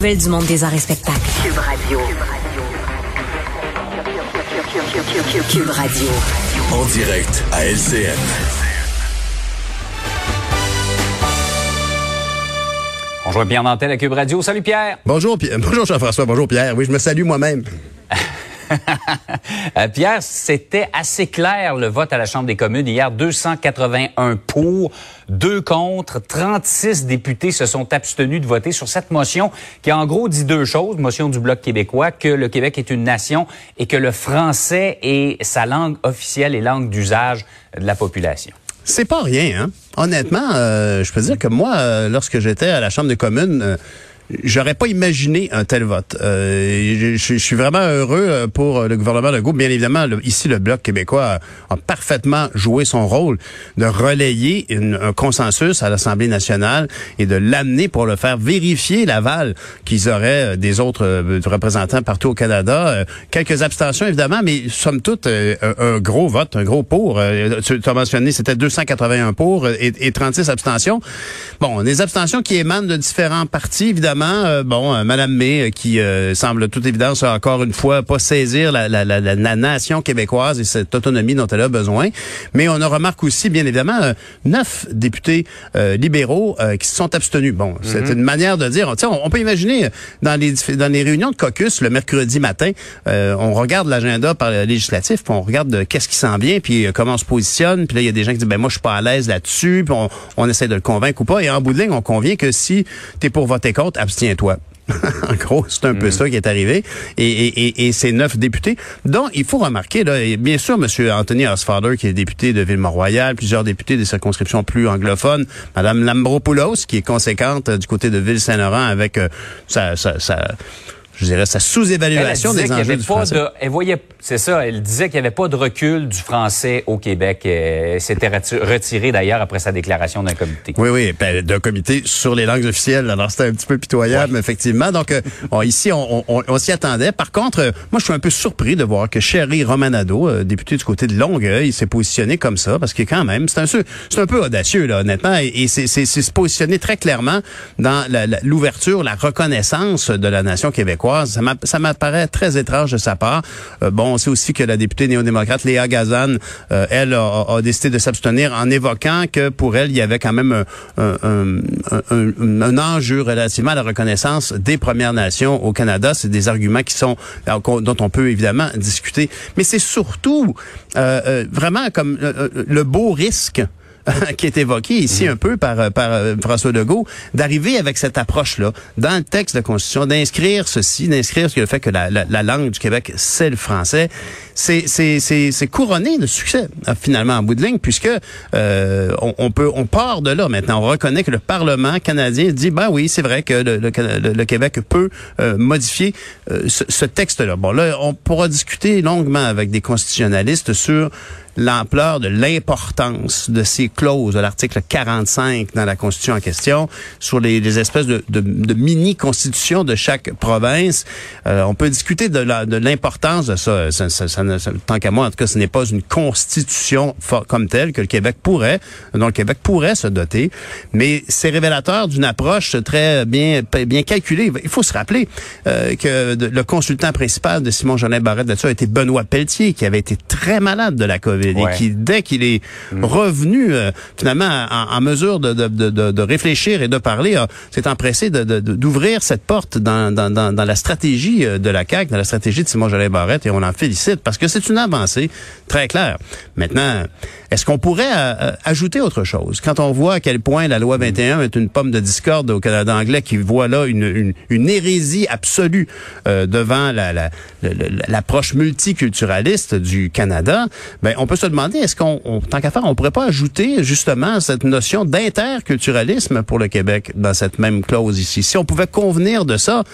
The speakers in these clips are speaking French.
Nouvelle du monde des arts et spectacles. Cube Radio. Cube Radio. En direct à LCN. Bonjour Pierre Nantel à Cube Radio. Salut Pierre. Bonjour, Pierre. Bonjour Jean-François. Bonjour Pierre. Oui, je me salue moi-même. Euh, Pierre, c'était assez clair le vote à la Chambre des communes hier. 281 pour, 2 contre, 36 députés se sont abstenus de voter sur cette motion qui en gros dit deux choses. Motion du Bloc québécois, que le Québec est une nation et que le français est sa langue officielle et langue d'usage de la population. C'est pas rien, hein? Honnêtement, euh, je peux dire que moi, euh, lorsque j'étais à la Chambre des communes, J'aurais pas imaginé un tel vote. Euh, je, suis vraiment heureux euh, pour le gouvernement Legault. Bien évidemment, ici, le Bloc québécois a, parfaitement joué son rôle de relayer un consensus à l'Assemblée nationale et de l'amener pour le faire vérifier l'aval qu'ils auraient euh, des autres représentants partout au Canada. quelques abstentions, évidemment, mais somme toute, un, gros vote, un gros pour. tu as mentionné, c'était 281 pour et, et 36 abstentions. Bon, des abstentions qui émanent de différents partis, évidemment euh, bon, euh, Madame May, euh, qui semble toute évidence encore une fois pas saisir la, la, la, la, nation québécoise et cette autonomie dont elle a besoin. Mais on a remarque aussi, bien évidemment, neuf députés libéraux qui se sont abstenus. Bon, c'est mhm. une manière de dire. On, on peut imaginer dans les dans les réunions de caucus le mercredi matin, on regarde l'agenda par le législatif, puis on regarde qu'est-ce qui s'en vient, puis comment on se positionne. Puis là, il y a des gens qui disent ben moi je suis pas à l'aise là-dessus, puis on, on essaie de le convaincre ou pas. Et en bout de ligne, on convient que si tu es pour voter contre, abstiens-toi. en gros, c'est un peu mm. ça qui est arrivé. Et, et, et, ces neuf députés, dont il faut remarquer, là, bien sûr, M. Anthony Osfather, qui est député de Ville-Mont-Royal, plusieurs députés des circonscriptions plus anglophones, Mme Lambropoulos, qui est conséquente euh, du côté de Ville-Saint-Laurent avec euh, sa, sa, sa je dirais, sa sous-évaluation des enjeux du français. elle voyait, c'est ça, elle disait qu'il n'y avait pas de recul du français au Québec. Elle s'était retirée d'ailleurs après sa déclaration d'un comité. Oui, oui, ben, d'un comité sur les langues officielles. Alors c'était un petit peu pitoyable, effectivement. Donc euh, ici, on, on, on s'y attendait. Par contre, euh, moi, je suis un peu surpris de voir que Sherry Romanado, euh, député du côté de Longueuil, s'est positionné comme ça, parce que quand même, c'est un, c'est un peu audacieux, là, honnêtement, et, et c'est se positionner très clairement dans l'ouverture, la reconnaissance de la nation québécoise ça m'apparaît très étrange de sa part. Euh, bon, on sait aussi que la députée néo-démocrate Léa Gazan, euh, elle a, décidé de s'abstenir en évoquant que pour elle, il y avait quand même un, enjeu relativement à la reconnaissance des Premières Nations au Canada. C'est des arguments qui sont dont on peut évidemment discuter. Mais c'est surtout euh, vraiment comme le beau risque qui est évoqué ici mhm. un peu par, par euh, François Legault, d'arriver avec cette approche-là dans le texte de Constitution, d'inscrire ceci, d'inscrire le fait que la, la, langue du Québec, c'est le français. C'est couronné de succès, euh, finalement, en bout de ligne, puisque euh, on, peut on part de là maintenant. On reconnaît que le Parlement canadien dit, ben oui, c'est vrai que le, Québec peut modifier ce, ce texte-là. Bon, là, on pourra discuter longuement avec des constitutionnalistes sur l'ampleur de l'importance de ces clauses de l'article 45 dans la Constitution en question sur les, espèces de, de, de mini-constitutions de chaque province. Euh, on peut discuter de l'importance de ça, ça, Tant qu'à moi, en tout cas, ce n'est pas une constitution comme telle que le Québec pourrait, dont le Québec pourrait se doter, mais c'est révélateur d'une approche très bien bien calculée. Il faut se rappeler euh, que le consultant principal de Simon Jolin Barrette là-dessus a été Benoît Pelletier, qui avait été très malade de la COVID et qui, dès qu'il est mm. revenu euh, finalement en, mesure de, de, de, de, réfléchir et de parler, s'est empressé d'ouvrir cette porte dans, dans, dans, dans, la stratégie euh, de la CAQ, dans la stratégie de Simon Jolin Barrette, et on en félicite parce que c'est une avancée très claire. Maintenant, est-ce qu'on pourrait euh, ajouter autre chose? Quand on voit à quel point la loi 21 mm. est une pomme de discorde au Canada anglais qui voit là une, hérésie absolue devant l'approche la, multiculturaliste du Canada, ben on peut se demander, est-ce qu'on, tant qu'à faire, on pourrait pas ajouter justement cette notion d'interculturalisme pour le Québec dans cette même clause ici? Si on pouvait convenir de ça,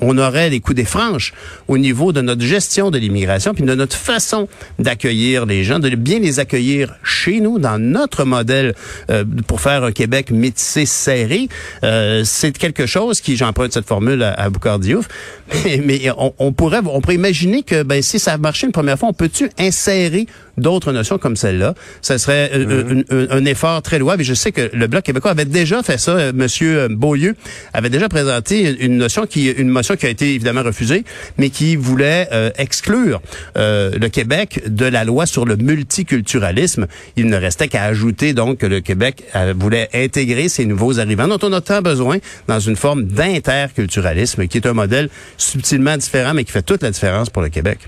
on aurait les coups des franches au niveau de notre gestion de l'immigration, puis de notre façon d'accueillir les gens, de bien les accueillir chez nous, dans notre modèle euh, pour faire un Québec métissé serré. Euh, c'est quelque chose qui, j'emprunte cette formule à, à Boucard Diouf, mais, mais on, on, pourrait on pourrait imaginer que ben, si ça a marché une première fois, on peut-tu insérer d'autres notions comme celle-là? Ce serait euh, un, un, effort très louable. Et je sais que le Bloc québécois avait déjà fait ça. Monsieur Beaulieu avait déjà présenté une notion qui, une motion qui a été évidemment refusée, mais qui voulait euh, exclure euh, le Québec de la loi sur le multiculturalisme. Il ne restait qu'à ajouter donc que le Québec euh, voulait intégrer ces nouveaux arrivants dont on a tant besoin dans une forme d'interculturalisme qui est un modèle subtilement différent mais qui fait toute la différence pour le Québec.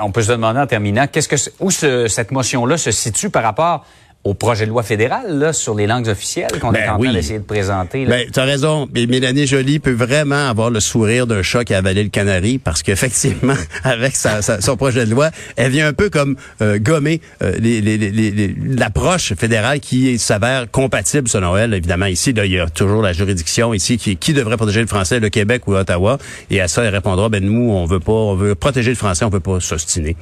On peut se demander en terminant, qu'est-ce que où ce, cette motion-là se situe par rapport au projet de loi fédéral là, sur les langues officielles qu'on ben est en oui. train d'essayer de présenter. Ben, tu as raison. Mais Mélanie Joly peut vraiment avoir le sourire d'un chat qui a avalé le canari parce qu'effectivement, avec sa, sa, son projet de loi, elle vient un peu comme euh, gommer euh, les, les, les, l'approche fédérale qui s'avère compatible selon elle. Évidemment, ici, là, il y a toujours la juridiction ici qui, qui devrait protéger le français, le Québec ou Ottawa. Et à ça, elle répondra, ben nous, on veut pas, on veut protéger le français, on veut pas s'ostiner.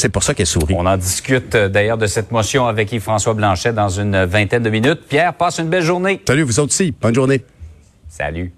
C'est pour ça qu'elle sourit. On en discute euh, d'ailleurs de cette motion avec Yves-François Blanchet dans une vingtaine de minutes. Pierre, passe une belle journée. Salut, vous aussi. Bonne journée. Salut.